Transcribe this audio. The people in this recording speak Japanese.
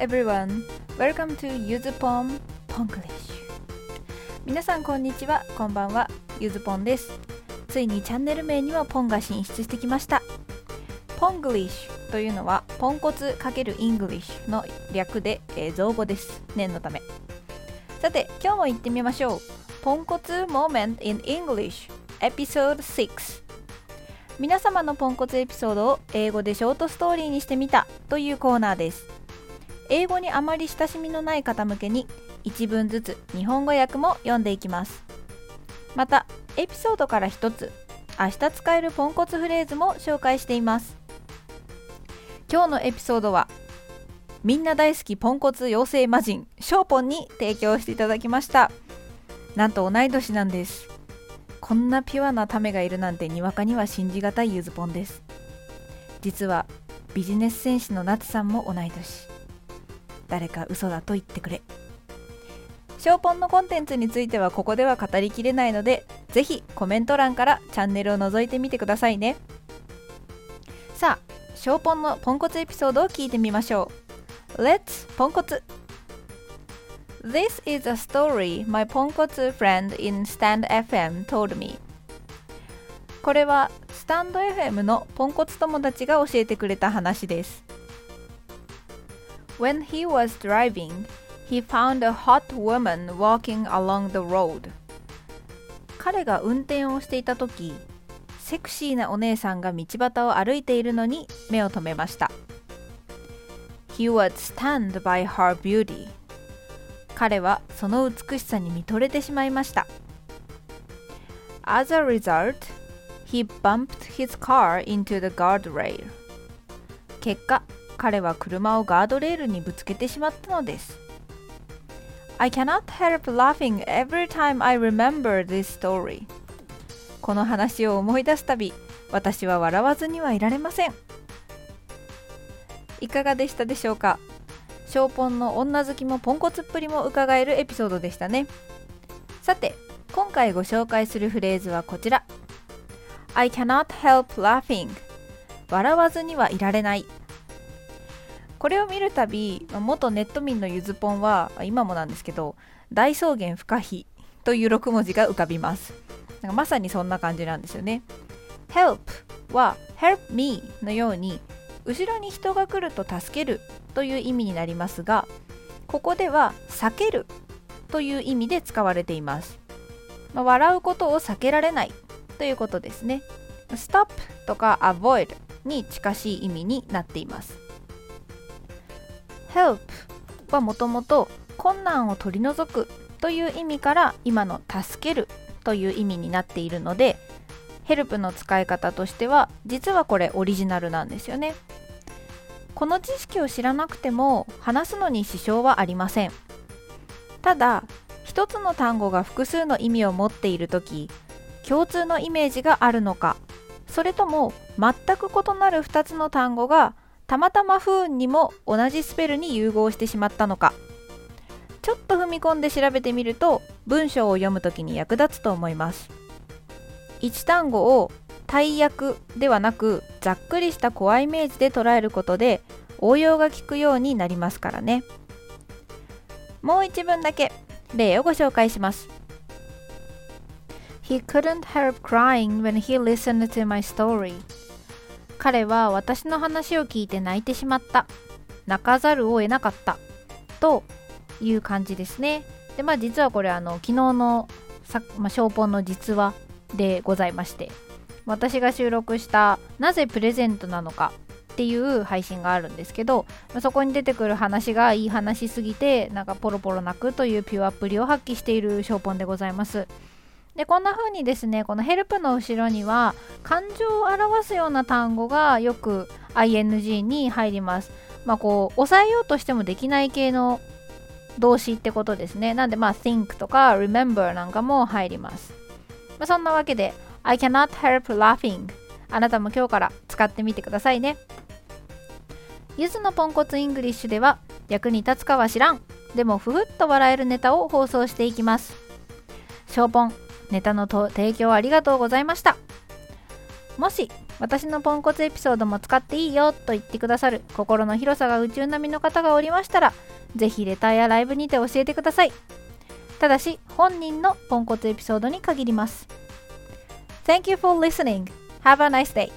everyone. Welcome to Yuzupon Ponglish. 皆さんこんにちは、こんばんは、ゆずぽんです。ついにチャンネル名にはポンが進出してきました。ポングリッシュというのはポンコツ×イングリッシュの略で、えー造語です。念のため。さて、今日も行ってみましょう。ポンコツ Moment in English Episode 6皆様のポンコツエピソードを英語でショートストーリーにしてみたというコーナーです。英語にあまり親しみのない方向けに1文ずつ日本語訳も読んでいきます。また、エピソードから1つ明日使えるポンコツフレーズも紹介しています。今日のエピソードはみんな大好きポンコツ妖精魔人ショーポンに提供していただきました。なんと同い年なんです。こんなピュアなためがいるなんてにわかには信じがたいゆずぽんです。実はビジネス戦士の夏さんも同い年。誰か嘘だと言ってくれ。ショーポンのコンテンツについてはここでは語りきれないので、ぜひコメント欄からチャンネルを覗いてみてくださいね。さあ、ショーポンのポンコツエピソードを聞いてみましょう。Let's ポンコツ This is a story my ポンコツ friend in Stand FM told me. これはスタンド FM のポンコツ友達が教えてくれた話です。When he was driving, he found a hot woman walking along the road. 彼が運転をしていた時、セクシーなお姉さんが道端を歩いているのに目を留めました。He was stunned by her beauty. 彼はその美しさに見とれてしまいました。As a result, he bumped his car into the guardrail. 結果、彼は車をガードレールにぶつけてしまったのです。I cannot help laughing every time I remember this story. この話を思い出すたび、私は笑わずにはいられません。いかがでしたでしょうか？ショーポンの女好きもポンコツっぷりも伺えるエピソードでしたね。さて、今回ご紹介するフレーズはこちら。I cannot help laughing. 笑わずにはいられない。これを見るたび、元ネット民のゆずぽんは、今もなんですけど、大草原不可避という6文字が浮かびます。なんかまさにそんな感じなんですよね。help は help me のように、後ろに人が来ると助けるという意味になりますがここでは避けるという意味で使われています、まあ笑うことを避けられないということですね stop とか avoid に近しい意味になっています help はもともと困難を取り除くという意味から今の助けるという意味になっているのでヘルプの使い方としては実はこれオリジナルなんですよね。この知識を知らなくても話すのに支障はありません。ただ一つの単語が複数の意味を持っている時共通のイメージがあるのかそれとも全く異なる2つの単語がたまたま不運にも同じスペルに融合してしまったのか。ちょっと踏み込んで調べてみると文章を読む時に役立つと思います。1単語を大訳ではなくざっくりしたコアイメージで捉えることで応用が効くようになりますからね。もう一文だけ例をご紹介します。He couldn't help crying when he listened to my story. 彼は私の話を聞いて泣いてしまった。泣かざるを得なかった。という感じですね。でまあ実はこれあの昨日のさ、まあ、ショーポンの実話でございまして私が収録した「なぜプレゼントなのか」っていう配信があるんですけどそこに出てくる話がいい話すぎてなんかポロポロ泣くというピュアっぷりを発揮しているショーポンでございます。でこんな風にですねこのヘルプの後ろには感情を表すような単語がよく ing に入ります。まあこう抑えようとしてもできない系の動詞ってことですね。なんでまあ think とか remember なんかも入ります、まあ、そんなわけで I cannot help laughing あなたも今日から使ってみてくださいね。ゆずのポンコツイングリッシュでは役に立つかは知らん。でもふふっと笑えるネタを放送していきます。ショーポン。ネタの提供ありがとうございましたもし私のポンコツエピソードも使っていいよと言ってくださる心の広さが宇宙並みの方がおりましたらぜひレターやライブにて教えてくださいただし本人のポンコツエピソードに限ります Thank you for listening. Have a nice day.